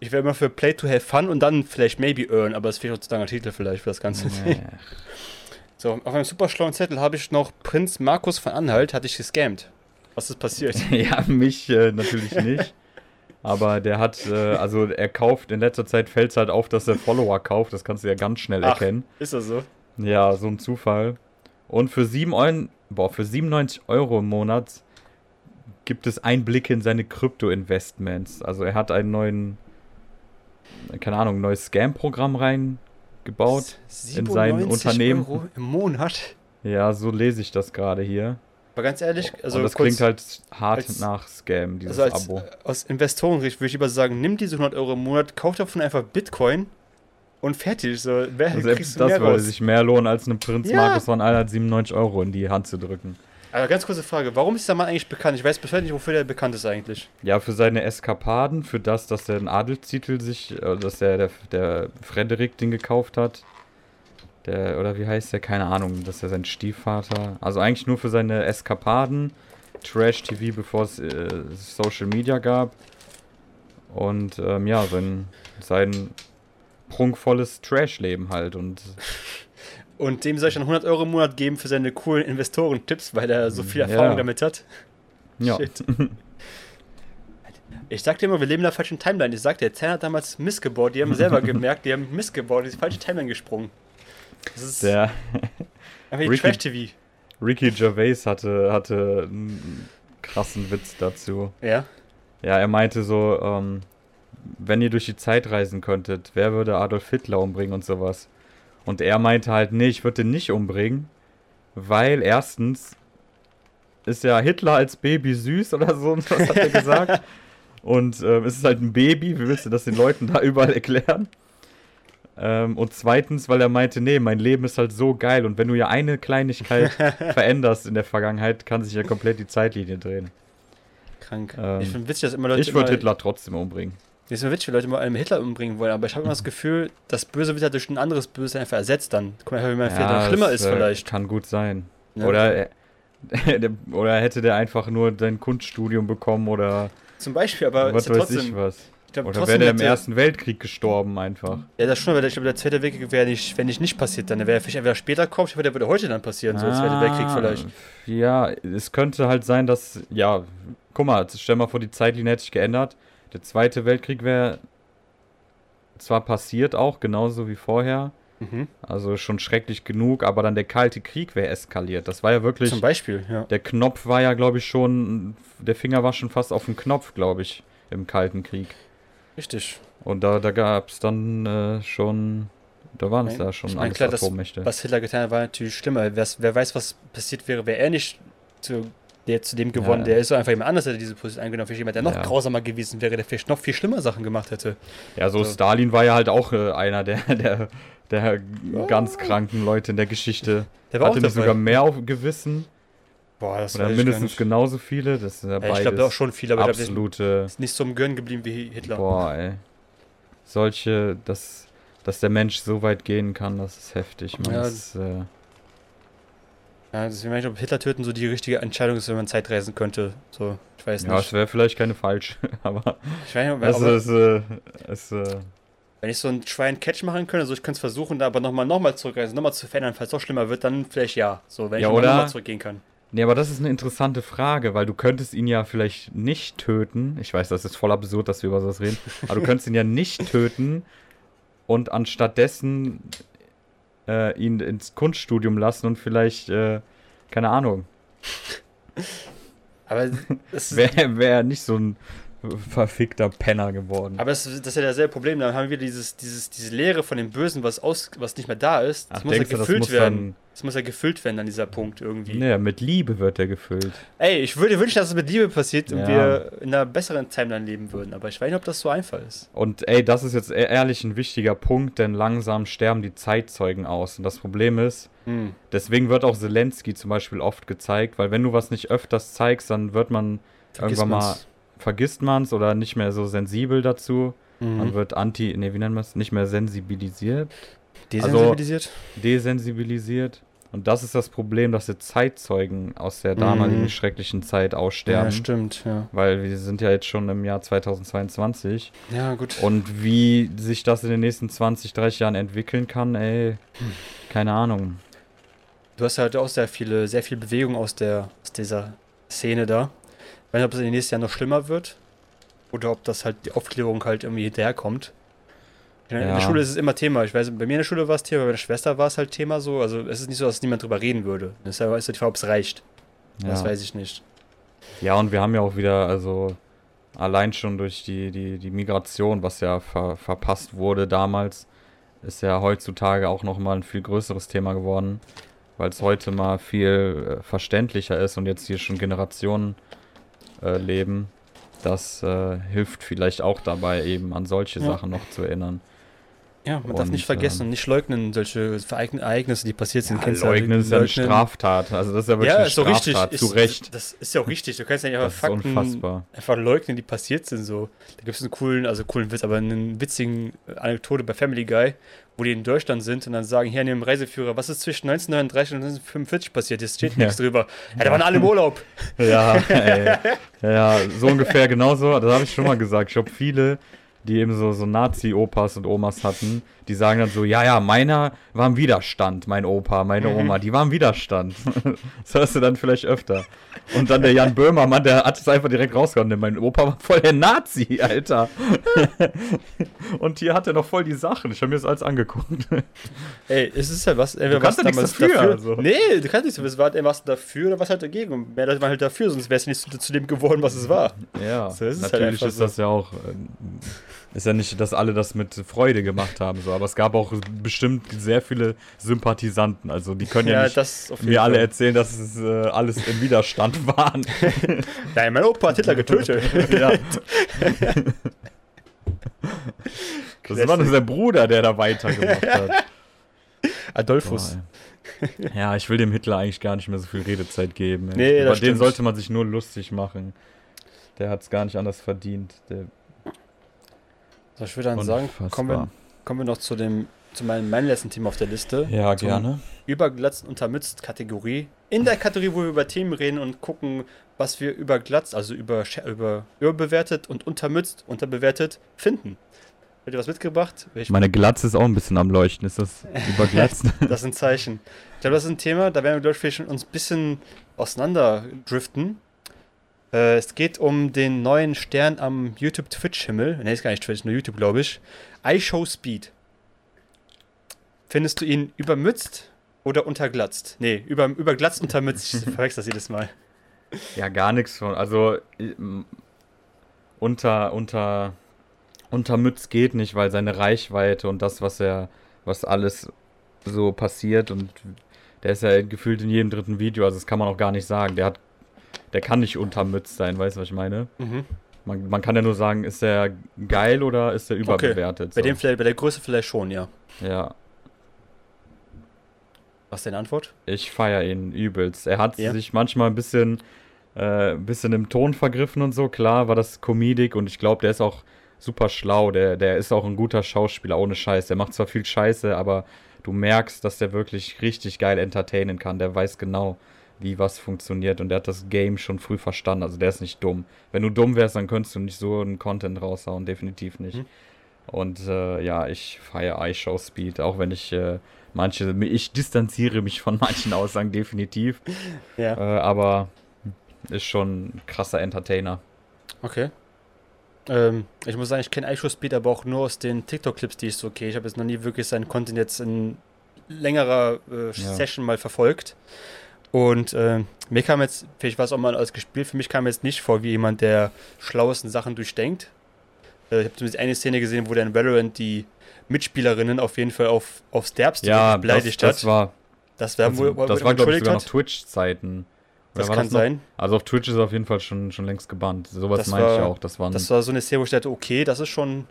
Ich wäre immer für Play to have fun und dann vielleicht maybe earn, aber es fehlt uns langer Titel vielleicht für das Ganze. So, auf einem super schlauen Zettel habe ich noch Prinz Markus von Anhalt, hatte ich gescammt. Was ist passiert? ja, mich äh, natürlich nicht. Aber der hat, äh, also er kauft, in letzter Zeit fällt es halt auf, dass er Follower kauft. Das kannst du ja ganz schnell Ach. erkennen. Ist das so? Ja, so ein Zufall. Und für, 7 Euro, boah, für 97 Euro im Monat gibt es Einblicke in seine Krypto-Investments. Also er hat einen neuen, keine Ahnung, ein neues Scam-Programm reingebaut. in sein 97 Unternehmen. Euro im Monat. Ja, so lese ich das gerade hier. Aber ganz ehrlich, also Und das kurz- klingt halt hart als- nach Scam, dieses also als, Abo. aus Investorensicht würde ich lieber sagen, nimm diese 100 Euro im Monat, kauf davon einfach Bitcoin und fertig. So, wer Also selbst du das würde raus? sich mehr lohnen, als einem Prinz Ja. Markus von 197 Euro in die Hand zu drücken. Aber ganz kurze Frage, warum ist dieser Mann eigentlich bekannt? Ich weiß bis heute nicht, wofür der bekannt ist eigentlich. Ja, für seine Eskapaden, für das, dass er einen Adelstitel sich, äh, dass der, der, der Frederik den gekauft hat. Der, oder wie heißt der? Keine Ahnung, dass er sein Stiefvater. Also eigentlich nur für seine Eskapaden. Trash-TV, bevor es äh, Social Media gab. Und ähm, ja, sein, sein prunkvolles Trash-Leben halt. Und Und dem soll ich dann 100 Euro im Monat geben für seine coolen Investorentipps, weil er so viel Ja. Erfahrung damit hat. ja. Shit. Ich sag dir immer, wir leben in der falschen Timeline. Ich sag dir, Zern hat damals Mist gebaut. Die haben selber gemerkt, die haben Mist gebaut, die ist falsche Timeline gesprungen. Das ist Der einfach Trash-TV. Ricky Gervais hatte, hatte einen krassen Witz dazu. Ja. Ja, er meinte so, ähm, wenn ihr durch die Zeit reisen könntet, wer würde Adolf Hitler umbringen und sowas? Und er meinte halt, nee, ich würde den nicht umbringen, weil erstens ist ja Hitler als Baby süß oder so, was hat er gesagt? und ähm, es ist halt ein Baby, wie willst du das den Leuten da überall erklären? Ähm, und zweitens, weil er meinte, nee, mein Leben ist halt so geil und wenn du ja eine Kleinigkeit veränderst in der Vergangenheit, kann sich ja komplett die Zeitlinie drehen. Krank. Ähm, ich finde witzig, dass immer Leute. Ich würde Hitler trotzdem umbringen. Das ist mir witzig, wie Leute mal einen Hitler umbringen wollen, aber ich habe immer das Gefühl, das Böse wird ja durch ein anderes Böse einfach ersetzt dann. Guck mal, wie mein Vater Ja, schlimmer das, ist äh, vielleicht. Kann gut sein. Ja. Oder, äh, der- oder hätte der einfach nur dein Kunststudium bekommen oder Zum Beispiel, aber was ist ja weiß ich trotzdem. was. Ich glaub, Oder trotzdem wäre der im Ersten Weltkrieg gestorben einfach. Ja, das schon, aber ich glaube, der Zweite Weltkrieg wäre nicht, wenn nicht nicht passiert, dann wäre vielleicht entweder später kommen, ich hoffe, der würde heute dann passieren, so der Zweite Weltkrieg Ah, vielleicht. Ja, es könnte halt sein, dass, ja, guck mal, stell mal vor, die Zeitlinie hätte sich geändert. Der Zweite Weltkrieg wäre zwar passiert auch, genauso wie vorher, Mhm. also schon schrecklich genug, aber dann der Kalte Krieg wäre eskaliert. Das war ja wirklich, Zum Beispiel, ja. der Knopf war ja, glaube ich, schon, der Finger war schon fast auf dem Knopf, glaube ich, im Kalten Krieg. Richtig. Und da, da gab es dann äh, schon, da waren es da schon ich mein, alles klar, das-. Was Hitler getan hat, war natürlich schlimmer. Wer's, wer weiß, was passiert wäre, wäre er nicht zu, der, zu dem gewonnen. Ja. Der ist so einfach jemand anders, der diese Position eingenommen. Vielleicht jemand, der noch Ja. grausamer gewesen wäre, der vielleicht noch viel schlimmer Sachen gemacht hätte. Ja, so So. Stalin war ja halt auch äh, einer der, der, der ganz kranken Leute in der Geschichte. Der war Hatte auch nicht sogar mehr auf Gewissen Boah, das oder mindestens genauso viele. Das ist ja, Ja, ich glaube auch schon viel, aber absolute. ist nicht so im Gönnen geblieben wie Hitler. Boah, ey. Solche, dass, dass der Mensch so weit gehen kann, das ist heftig, man. Ja. Das, äh, Ja, deswegen weiß ich, ob Hitler töten so die richtige Entscheidung ist, wenn man Zeit reisen könnte. So, ich weiß ja, es nicht. wäre vielleicht keine falsche, aber Ich weiß nicht, ob, es äh, es, äh, wenn ich so ein Schwein-Catch machen könnte, also ich könnte es versuchen, da aber nochmal noch mal zurückreisen, nochmal zu verändern, falls es noch schlimmer wird, dann vielleicht ja. So, wenn Ja, ich nochmal zurückgehen kann. Nee, aber das ist eine interessante Frage, weil du könntest ihn ja vielleicht nicht töten. Ich weiß, das ist voll absurd, dass wir über sowas reden. Aber du könntest ihn ja nicht töten und anstattdessen äh, ihn ins Kunststudium lassen und vielleicht, äh, keine Ahnung, Aber wäre wär nicht so ein verfickter Penner geworden. aber das, das ist ja dasselbe Problem. Dann haben wir dieses, dieses, diese Leere von dem Bösen, was, aus, was nicht mehr da ist. Das Ach, muss ja du, gefüllt muss werden. Das muss ja gefüllt werden an dieser Punkt irgendwie. Nee, mit Liebe wird er gefüllt. Ey, ich würde wünschen, dass es mit Liebe passiert und Ja. wir in einer besseren Timeline leben würden. Aber ich weiß nicht, ob das so einfach ist. Und ey, das ist jetzt e- ehrlich ein wichtiger Punkt, denn langsam sterben die Zeitzeugen aus. Und das Problem ist, Hm. Deswegen wird auch Zelensky zum Beispiel oft gezeigt, weil wenn du was nicht öfters zeigst, dann wird man Vergisst irgendwann mal, man's. vergisst man es oder nicht mehr so sensibel dazu. Man Mhm. wird anti, nee, wie nennt man es? Nicht mehr sensibilisiert, Desensibilisiert? desensibilisiert. Und das ist das Problem, dass die Zeitzeugen aus der damaligen Mhm. schrecklichen Zeit aussterben. ja, stimmt, ja. weil wir sind ja jetzt schon im Jahr 2022. Ja, gut. Und wie sich das in den nächsten 20, 30 Jahren entwickeln kann, ey, keine Ahnung. Du hast halt auch sehr viele, sehr viel Bewegung aus der, aus dieser Szene da. Ich weiß nicht, ob es in den nächsten Jahren noch schlimmer wird. Oder ob das halt die Aufklärung halt irgendwie hinterherkommt. In der- in der Ja. Schule ist es immer Thema. Ich weiß, bei mir in der Schule war es Thema, bei meiner Schwester war es halt Thema so. Also es ist nicht so, dass niemand drüber reden würde. Das ist ja ja die Frage, ob es reicht. Das Ja. weiß ich nicht. Ja, und wir haben ja auch wieder, also allein schon durch die, die, die Migration, was ja ver, verpasst wurde damals, ist ja heutzutage auch nochmal ein viel größeres Thema geworden, weil es heute mal viel äh, verständlicher ist und jetzt hier schon Generationen äh, leben. Das äh, hilft vielleicht auch dabei, eben an solche Ja. Sachen noch zu erinnern. Ja, man darf Und, nicht vergessen ähm, und nicht leugnen, solche Ereignisse, die passiert sind. Ja, ja, leugnen ist ja eine Straftat. Also das ist ja wirklich Ja, eine ist so richtig. Straftat, Ist, zu Recht. Das ist ja auch richtig. Du kannst ja nicht einfach ist Fakten unfassbar. einfach leugnen, die passiert sind. So. Da gibt es einen coolen, also coolen Witz, aber einen witzigen Anekdote bei Family Guy, wo die in Deutschland sind und dann sagen, hier an dem Reiseführer, was ist zwischen 1939 und 1945 passiert? Jetzt steht Ja. nichts drüber. Ja, da waren alle im Urlaub. Ja, ey. ja, so ungefähr genauso. Das habe ich schon mal gesagt. Ich glaube, viele, die eben so, so Nazi-Opas und Omas hatten, die sagen dann so, ja, ja, meiner war im Widerstand, mein Opa, meine Mhm. Oma, die war im Widerstand. das hörst du dann vielleicht öfter. Und dann der Jan Böhmermann, der hat es einfach direkt rausgehauen, denn mein Opa war voll der Nazi, Alter. und hier hat er noch voll die Sachen. Ich habe mir das alles angeguckt. Ey, es ist halt was. Entweder Du kannst was damals dafür, also. Nee, du kannst nichts dafür. Es war entweder was dafür oder was halt dagegen. Und mehr Leute waren halt dafür, sonst wäre es nicht zu, zu dem geworden, was es war. Ja, So ist halt natürlich einfach ist so. das ja auch. ähm, Ist ja nicht, dass alle das mit Freude gemacht haben, so, aber es gab auch bestimmt sehr viele Sympathisanten. Also die können ja, nicht auf jeden mir alle Fall. erzählen, dass es äh, alles im Widerstand waren. Nein, mein Opa hat Hitler getötet. ja. Das war nur sein Bruder, der da weitergemacht hat. Adolphus. Boah, ja, ich will dem Hitler eigentlich gar nicht mehr so viel Redezeit geben. ey. Nee, Über den stimmt. sollte man sich nur lustig machen. Der hat es gar nicht anders verdient. Der Also ich würde dann sagen, kommen wir, kommen wir noch zu dem zu meinem mein letzten Thema auf der Liste. Ja, gerne. Überglatzt untermützt Kategorie. In der Kategorie, wo wir über Themen reden und gucken, was wir überglatzt, also über, über überbewertet und untermützt, unterbewertet finden. Habt ihr was mitgebracht? Ich Meine Glatze ist auch ein bisschen am Leuchten. Ist das überglatzt? das ist ein Zeichen. Ich glaube, das ist ein Thema, da werden wir, glaube ich, schon uns ein bisschen auseinanderdriften. Äh, es geht um den neuen Stern am YouTube-Twitch-Himmel. Ne, ist gar nicht Twitch, nur YouTube, glaube ich. iShow Speed. Findest du ihn übermützt oder unterglatzt? Nee, über, überglatzt, untermützt. Ich verwechsel das jedes Mal. Ja, gar nichts von. Also, unter, unter, untermützt geht nicht, weil seine Reichweite und das, was er, was alles so passiert und der ist ja gefühlt in jedem dritten Video, also das kann man auch gar nicht sagen. Der hat, der kann nicht untermützt sein, weißt du, was ich meine? Mhm. Man, man kann ja nur sagen, ist der geil oder ist der überbewertet? Okay. Bei so. dem vielleicht, bei der Größe vielleicht schon, ja. Ja, was ist deine Antwort? Ich feiere ihn übelst. Er hat ja. sich manchmal ein bisschen, äh, bisschen im Ton vergriffen und so. Klar war das Comedic und ich glaube, der ist auch super schlau. Der, der ist auch ein guter Schauspieler, ohne Scheiß. Der macht zwar viel Scheiße, aber du merkst, dass der wirklich richtig geil entertainen kann. Der weiß genau, wie was funktioniert und der hat das Game schon früh verstanden. Also der ist nicht dumm. Wenn du dumm wärst, dann könntest du nicht so einen Content raushauen. Definitiv nicht. Mhm. Und äh, ja, ich feiere iShow Speed, auch wenn ich. Äh, manche, ich distanziere mich von manchen Aussagen definitiv. Ja. Äh, aber ist schon ein krasser Entertainer. Okay. Ähm, ich muss sagen, ich kenne iShow Speed aber auch nur aus den TikTok-Clips, die ich so okay. Ich habe jetzt noch nie wirklich seinen Content jetzt in längerer äh, ja. Session mal verfolgt. Und äh, mir kam jetzt, vielleicht war es auch mal als gespielt, für mich kam jetzt nicht vor wie jemand, der schlauesten Sachen durchdenkt. Äh, ich habe zumindest eine Szene gesehen, wo der in Valorant die Mitspielerinnen auf jeden Fall auf, aufs Derbste ja, beleidigt das, das War, das war, also, wo, das war glaube ich, sogar noch Twitch-Zeiten. Das kann das sein. Also auf Twitch ist er auf jeden Fall schon, schon längst gebannt. Sowas meine ich auch. Das, waren das war so eine Szene, wo ich dachte, okay, das ist schon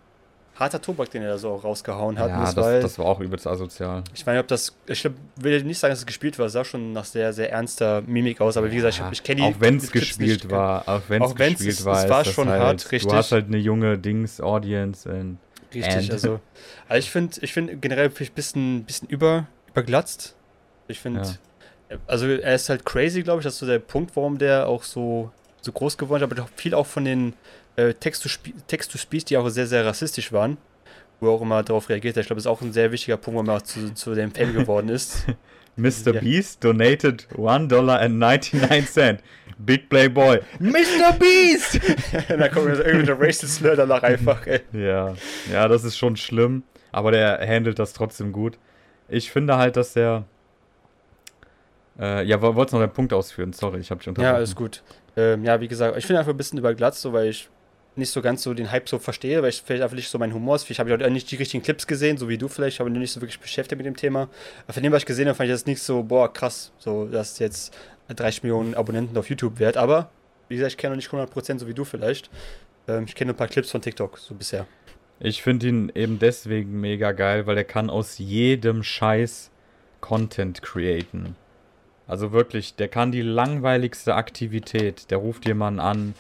harter Tobak, den er da so auch rausgehauen hat. Ja, das, das, das, war auch übelst asozial. Ich meine, ob das, ich will nicht sagen, dass es gespielt war, es sah schon nach sehr, sehr ernster Mimik aus, aber wie gesagt, ich, ich kenne die. Auch wenn es gespielt war, auch wenn es gespielt war, es war schon halt, hart, richtig. Du hast halt eine junge Dings-Audience. Richtig, also, also ich finde ich find generell ein bisschen, bisschen über, überglatzt. Ich finde, ja. also er ist halt crazy, glaube ich, das ist so der Punkt, warum der auch so, so groß geworden ist, aber viel auch von den äh, Text-to-Speech, die auch sehr, sehr rassistisch waren, wo er auch immer darauf reagiert hat. Ich glaube, das ist auch ein sehr wichtiger Punkt, er auch zu, zu dem Fan geworden ist. Mr. Ja. Beast donated $1.99. Big Playboy. Mr. Beast! da kommt jetzt irgendwie der Racist Slur danach einfach, ey. Ja. ja, das ist schon schlimm, aber der handelt das trotzdem gut. Ich finde halt, dass der. Äh, ja, wolltest noch den Punkt ausführen? Sorry, ich habe dich unterbrochen. Ja, ist gut. Ähm, ja, wie gesagt, ich finde einfach ein bisschen überglatzt, so, weil ich nicht so ganz so den Hype so verstehe, weil ich vielleicht einfach nicht so mein Humor ist. Vielleicht habe ich auch nicht die richtigen Clips gesehen, so wie du vielleicht, ich habe mich nicht so wirklich beschäftigt mit dem Thema. Aber von dem, was ich gesehen habe, fand ich das nicht so, boah, krass, so, dass jetzt 30 Millionen Abonnenten auf YouTube wert. Aber, wie gesagt, ich kenne noch nicht 100% so wie du vielleicht. Ähm, ich kenne ein paar Clips von TikTok, so bisher. Ich finde ihn eben deswegen mega geil, weil er kann aus jedem Scheiß Content createn. Also wirklich, der kann die langweiligste Aktivität, der ruft jemanden an,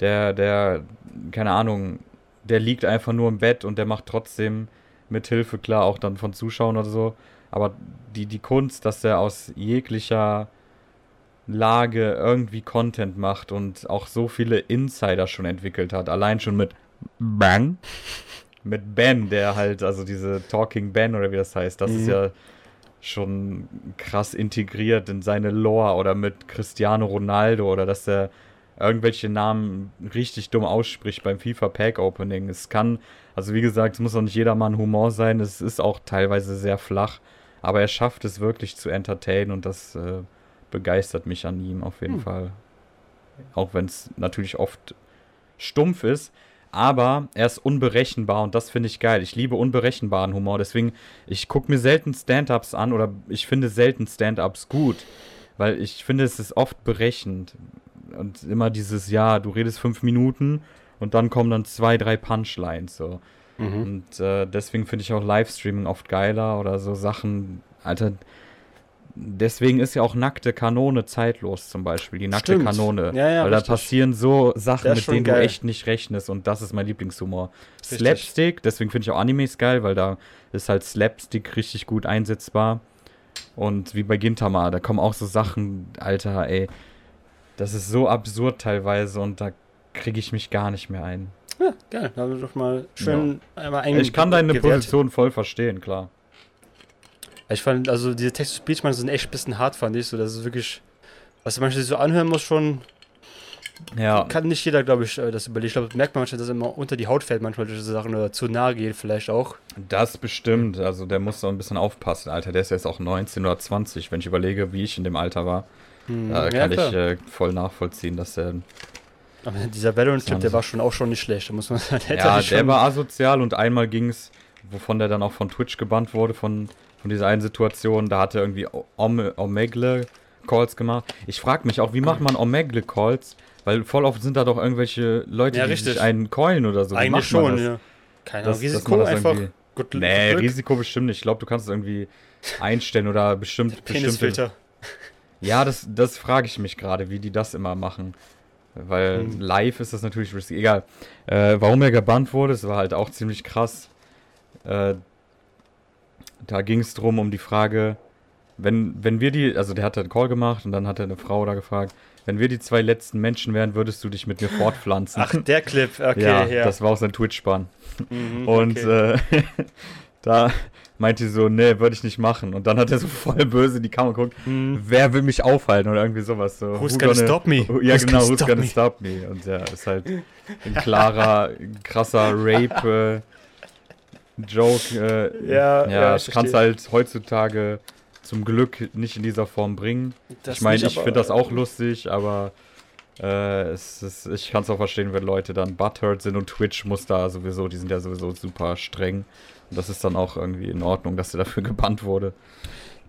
der, der, keine Ahnung, der liegt einfach nur im Bett und der macht trotzdem mit Hilfe, klar, auch dann von Zuschauern oder so. Aber die, die Kunst, dass er aus jeglicher Lage irgendwie Content macht und auch so viele Insider schon entwickelt hat. Allein schon mit Bang. Mit Ben, der halt, also diese Talking Ben oder wie das heißt, das mhm. ist ja schon krass integriert in seine Lore oder mit Cristiano Ronaldo oder dass er irgendwelche Namen richtig dumm ausspricht beim FIFA Pack Opening. Es kann, also wie gesagt, es muss auch nicht jedermann Humor sein, es ist auch teilweise sehr flach, aber er schafft es wirklich zu entertainen und das äh, begeistert mich an ihm auf jeden hm. Fall. Auch wenn es natürlich oft stumpf ist, aber er ist unberechenbar und das finde ich geil. Ich liebe unberechenbaren Humor, deswegen ich gucke mir selten Stand-ups an oder ich finde selten Stand-ups gut, weil ich finde es ist oft berechend und immer dieses, ja, du redest fünf Minuten und dann kommen dann zwei, drei Punchlines so. Mhm. Und äh, deswegen finde ich auch Livestreaming oft geiler oder so Sachen, Alter, deswegen ist ja auch nackte Kanone zeitlos zum Beispiel, die nackte Stimmt. Kanone. Ja, ja, weil da richtig. passieren so Sachen, mit denen geil. du echt nicht rechnest und das ist mein Lieblingshumor. Richtig. Slapstick, deswegen finde ich auch Animes geil, weil da ist halt Slapstick richtig gut einsetzbar. Und wie bei Gintama, da kommen auch so Sachen, Alter, ey. Das ist so absurd teilweise und da kriege ich mich gar nicht mehr ein. Ja, geil. Da doch mal schön einmal ein Ich kann deine gewertet. Position voll verstehen, klar. Ich fand, also diese Text-to-Speech, man sind echt ein bisschen hart, fand ich. So, das ist wirklich, was man sich so anhören muss, schon, Ja. kann nicht jeder, glaube ich, äh, das überlegen. Ich glaube, das merkt man manchmal, dass es immer unter die Haut fällt, manchmal diese Sachen oder zu nahe geht, vielleicht auch. Das bestimmt. Also der muss so ein bisschen aufpassen, Alter. Der ist jetzt auch 19 oder 20. Wenn ich überlege, wie ich in dem Alter war, Hm, da ja, kann klar. ich äh, voll nachvollziehen, dass der. Aber dieser Valorant-Clip, der 20. war schon auch schon nicht schlecht. Da muss man sagen, Ja, er der schon- war asozial und einmal ging's, wovon der dann auch von Twitch gebannt wurde, von, von dieser einen Situation. Da hat er irgendwie Ome- Omegle-Calls gemacht. Ich frage mich auch, wie macht man Omegle-Calls? Weil voll oft sind da doch irgendwelche Leute, Ja, die richtig. sich einen coilen oder so. Eigentlich schon, das? ja. Keine Das- Ahnung. Risiko einfach. Gut, Nee, Glück. Risiko bestimmt nicht. Ich glaube, du kannst es irgendwie einstellen oder bestimmt bestimmte Penisfilter. Ja, das, das frage ich mich gerade, wie die das immer machen. Weil Hm. live ist das natürlich risky. Egal. Äh, warum er gebannt wurde, das war halt auch ziemlich krass. Äh, da ging es drum um die Frage, wenn, wenn wir die, also der hat einen Call gemacht und dann hat er eine Frau da gefragt, wenn wir die zwei letzten Menschen wären, würdest du dich mit mir fortpflanzen? Ach, der Clip. Okay, ja, ja. das war auch sein Twitch-Bann. Mhm, Und okay. äh, da meinte so, nee, würde ich nicht machen. Und dann hat er so voll böse in die Kamera geguckt, Mhm. wer will mich aufhalten oder irgendwie sowas. So, Who's who gonna gonna- stop me? Ja, Who's genau, who's stop gonna me? stop me? Und der ist halt ein klarer, krasser Rape-Joke. Äh, Ja, ja, ja, das ich kannst halt heutzutage zum Glück nicht in dieser Form bringen. Das ich meine, ich finde das auch lustig, aber äh, es ist, ich kann es auch verstehen, wenn Leute dann butthurt sind und Twitch muss da sowieso, die sind ja sowieso super streng. Und das ist dann auch irgendwie in Ordnung, dass er dafür gebannt wurde.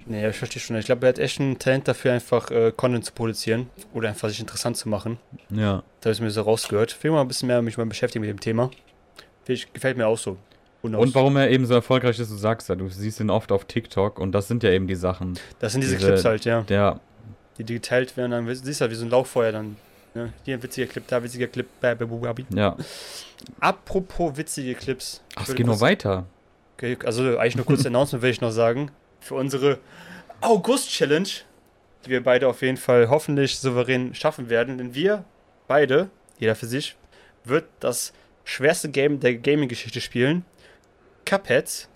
Nee, ich verstehe schon. Ich glaube, er hat echt ein Talent dafür, einfach äh, Content zu produzieren oder einfach sich interessant zu machen. Ja. Da habe ich mir so rausgehört. Ich will mal ein bisschen mehr mich mal beschäftigen mit dem Thema. Finde ich- Gefällt mir auch so. Und warum er eben so erfolgreich ist, du sagst ja, du siehst ihn oft auf TikTok und das sind ja eben die Sachen. Das sind diese, diese- Clips halt, ja. Der, Die, die geteilt werden, dann siehst du halt wie so ein Lauffeuer dann. Ne? Hier ein witziger Clip, da ein witziger Clip. Babi. ja. Apropos witzige Clips. Ach, es geht noch weiter. Okay, also eigentlich nur kurz Announcement will ich noch sagen. Für unsere August-Challenge, die wir beide auf jeden Fall hoffentlich souverän schaffen werden. Denn wir beide, jeder für sich, wird das schwerste Game der Gaming-Geschichte spielen. Cuphead.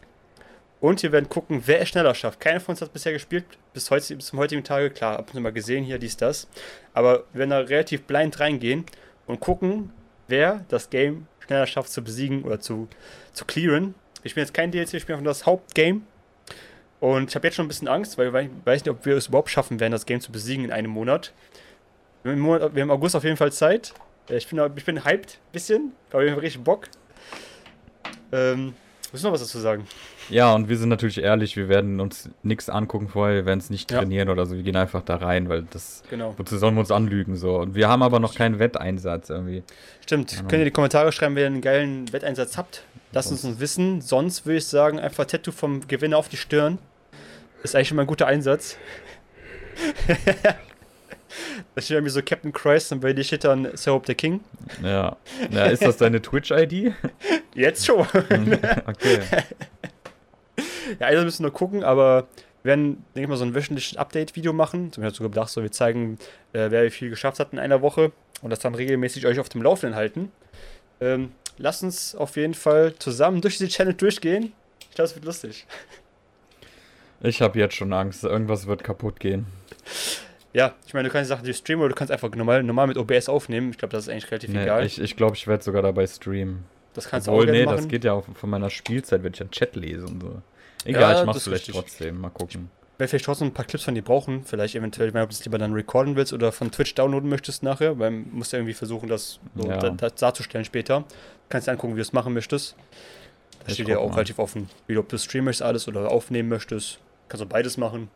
Und wir werden gucken, wer es schneller schafft. Keiner von uns hat bisher gespielt, bis, heute, bis zum heutigen Tage. Klar, ab und zu mal gesehen, hier, dies, das. Aber wir werden da relativ blind reingehen und gucken, wer das Game schneller schafft zu besiegen oder zu, zu clearen. Ich spiele jetzt kein DLC, ich spiele einfach nur das Hauptgame. Und ich habe jetzt schon ein bisschen Angst, weil ich weiß nicht, ob wir es überhaupt schaffen werden, das Game zu besiegen in einem Monat. Wir haben im, Monat, wir haben im August auf jeden Fall Zeit. Ich bin, ich bin hyped, bisschen. Ich habe richtig Bock. Ähm, du noch was dazu sagen? Ja, und wir sind natürlich ehrlich, wir werden uns nichts angucken vorher, wir werden es nicht Ja. trainieren oder so. Wir gehen einfach da rein, weil das. Genau. Wozu sollen wir uns anlügen so? Und wir haben aber noch keinen Wetteinsatz irgendwie. Stimmt. Genau. Könnt ihr in die Kommentare schreiben, wenn ihr einen geilen Wetteinsatz habt. Lasst uns uns wissen. Sonst würde ich sagen, einfach Tattoo vom Gewinner auf die Stirn. Ist eigentlich schon mal ein guter Einsatz. da steht irgendwie so Captain Christ und bei dir steht dann Sir Hope the King. Ja. ja ist das deine Twitch-ID? Jetzt schon. okay. ja, also müssen wir nur gucken, aber wir werden, denke ich mal, so ein wöchentliches Update-Video machen. Zum Beispiel gedacht, so wir zeigen, äh, wer wie viel geschafft hat in einer Woche und das dann regelmäßig euch auf dem Laufenden halten. Ähm, lasst uns auf jeden Fall zusammen durch diese Channel durchgehen. Ich glaube, es wird lustig. Ich habe jetzt schon Angst, irgendwas wird kaputt gehen. Ja, ich meine, du kannst die Sachen streamen oder du kannst einfach normal, normal mit OBS aufnehmen. Ich glaube, das ist eigentlich relativ Nee, egal. ich ich glaube, ich werde sogar dabei streamen. das kannst Obwohl, du auch nee, gerne das machen. geht ja auch von meiner Spielzeit, wenn ich einen Chat lese und so. Egal, Ja, ich mach's vielleicht richtig. trotzdem. Mal gucken. Wenn vielleicht trotzdem ein paar Clips von dir brauchen, vielleicht eventuell, wenn du das lieber dann recorden willst oder von Twitch downloaden möchtest nachher, weil du musst ja irgendwie versuchen, das so Ja. da, da, darzustellen später. Kannst dir angucken, wie du es machen möchtest. Da steht dir guck auch mal. relativ offen, wie du, ob du streamen möchtest alles oder aufnehmen möchtest. Kannst du beides machen.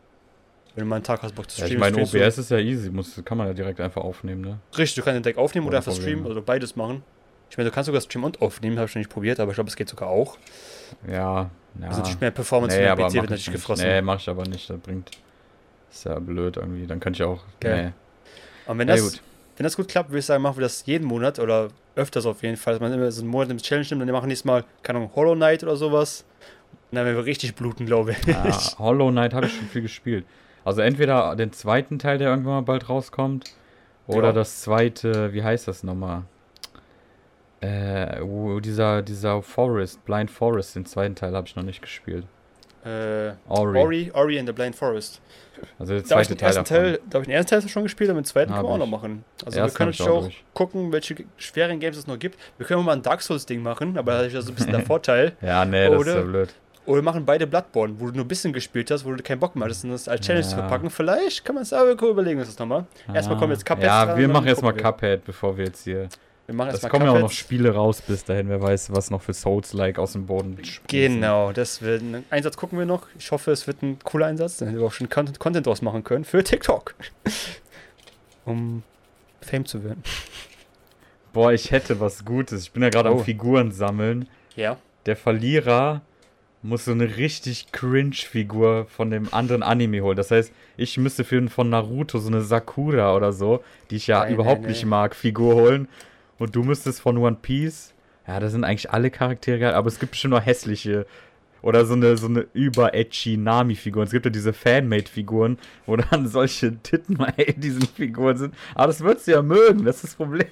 Wenn du mal einen Tag hast, Bock zu Ja, ich streamen. meine. OBS ist ja easy, muss, kann man ja direkt einfach aufnehmen, ne? Richtig, du kannst den Deck aufnehmen oder Ohne einfach streamen, Probleme. also beides machen. Ich meine, du kannst sogar streamen und aufnehmen, habe ich noch nicht probiert, aber ich glaube, es geht sogar auch. Ja, ja. Also natürlich mehr Performance nee, für PC wird ich natürlich gefressen. Nee, mach ich aber nicht, das bringt Ist ja blöd irgendwie. Dann kann ich auch. Geil. Und wenn Nee. das, Ja, gut. wenn das gut klappt, würde ich sagen, machen wir das jeden Monat oder öfters auf jeden Fall, dass man immer so einen Monat eine Challenge nimmt und wir machen nächstes Mal, keine Ahnung, Hollow Knight oder sowas. Und dann werden wir richtig bluten, glaube ich. Ah, Hollow Knight habe ich schon viel gespielt. Also entweder den zweiten Teil, der irgendwann mal bald rauskommt, oder Ja. das zweite, wie heißt das nochmal? Äh, dieser, dieser Forest, Blind Forest, den zweiten Teil habe ich noch nicht gespielt. Äh, Ori. Ori, Ori and the Blind Forest. Also der Da ich zweite den Teil ersten davon. Teil, da habe ich den ersten Teil schon gespielt, aber den zweiten können wir auch noch ich. machen. Also wir Ersten können ich uns auch durch. gucken, welche schweren Games es noch gibt. Wir können auch mal ein Dark Souls-Ding machen, aber da ist ja so ein bisschen der Vorteil. Ja, nee, das ist Oder- ja blöd. Oder wir machen beide Bloodborne, wo du nur ein bisschen gespielt hast, wo du keinen Bock mehr hattest, und das als Challenge Ja. zu verpacken. Vielleicht kann man es aber überlegen, uns das nochmal. Erstmal kommen jetzt Cuphead Ja, dran, wir machen erstmal gucken wir. Cuphead, bevor wir jetzt hier. Wir machen erstmal kommen ja auch noch. Spiele raus bis dahin. Wer weiß, was noch für Souls-like aus dem Boden sprießen. Genau, das wird ein Einsatz gucken wir noch. Ich hoffe, es wird ein cooler Einsatz, dann hätten wir auch schon Content, Content draus machen können für TikTok. um Fame zu werden. Boah, ich hätte was Gutes. Ich bin ja gerade Oh. am Figuren sammeln. Ja. Der Verlierer muss so eine richtig cringe-Figur von dem anderen Anime holen. Das heißt, ich müsste für von Naruto so eine Sakura oder so, die ich ja Nein, überhaupt nein, nicht nein. mag, Figur holen. Und du müsstest von One Piece. Ja, da sind eigentlich alle Charaktere geil, aber es gibt bestimmt noch hässliche. Oder so eine, so eine über-edgy Nami-Figur. Es gibt ja diese Fanmade-Figuren, wo dann solche Titten in diesen Figuren sind. Aber das würdest du ja mögen, das ist das Problem.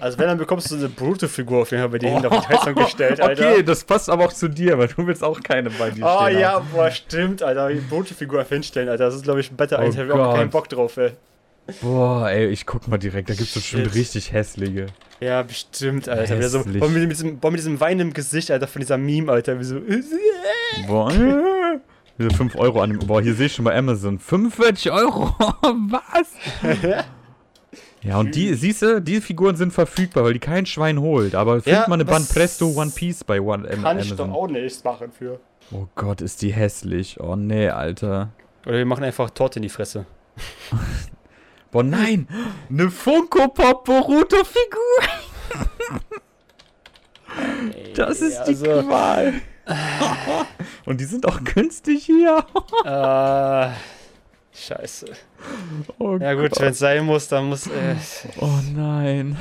Also wenn, dann bekommst du so eine Brute-Figur auf jeden Fall bei dir hinter auf die Heizung gestellt, Alter. Okay, das passt aber auch zu dir, weil du willst auch keine bei dir Oh ja, haben. boah, stimmt, Alter. Die Brute-Figur auf hinstellen, Alter. Das ist, glaube ich, ein Better Oh Eins. Ich habe auch keinen Bock drauf, ey. Boah, ey, ich guck mal direkt, da gibt's bestimmt Shit. richtig hässliche. Ja, bestimmt, Alter. Wieder so, boah, mit, diesem, boah, mit diesem Wein im Gesicht, Alter, von dieser Meme, Alter. Wie so, Boah, äh, diese 5 Euro an dem. Boah, hier sehe ich schon bei Amazon. 45 Euro? Was? Ja, und die, siehst du, die Figuren sind verfügbar, weil die kein Schwein holt. Aber findet Ja, man eine was- Banpresto One Piece bei One, Am- kann ich doch Amazon. auch nichts machen für. Oh Gott, ist die hässlich. Oh nee, Alter. Oder wir machen einfach Torte in die Fresse. Boah, nein! Eine Funko Pop Boruto Figur! Das ist die also, Qual. Und die sind auch günstig hier. äh, Scheiße. Oh Ja gut, wenn es sein muss, dann muss. Äh, Oh nein.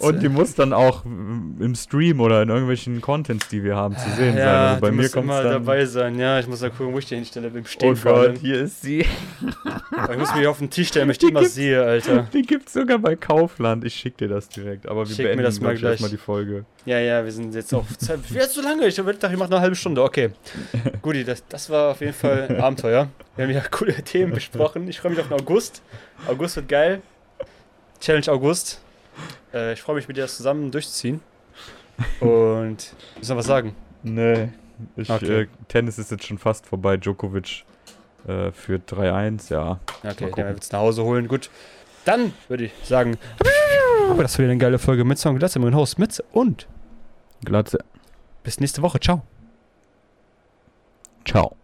Und die muss dann auch im Stream oder in irgendwelchen Contents, die wir haben, zu sehen sein. ja, Also bei mir kommt immer dabei sein. Ja, ich muss da gucken, wo ich die hinstelle. Beim Stehen oh. Gott, hier ist sie. Ich muss mich auf den Tisch stellen, damit ich die immer sehe, Alter. Die gibt's sogar bei Kaufland. Ich schick dir das direkt. Aber wir Schick mir beenden das mal gleich. erstmal die Folge. Ja, ja, wir sind jetzt auf Zeit. Jetzt so lange. Ich dachte, ich mache eine halbe Stunde. Okay. Guti, das, das war auf jeden Fall ein Abenteuer. Wir haben ja coole Themen besprochen. Ich freue mich auf den August. August wird geil. Challenge August. Äh, ich freue mich, mit dir das zusammen durchzuziehen. Und ich soll was sagen. Nee. Ich, Okay. äh, Tennis ist jetzt schon fast vorbei. Djokovic äh, führt 3-1, ja. Okay, dann wird es nach Hause holen. Gut. Dann würde ich sagen, aber das war wieder eine geile Folge mit Song Glatze, mein Host Mitz und Glatze. bis nächste Woche. Ciao. Ciao.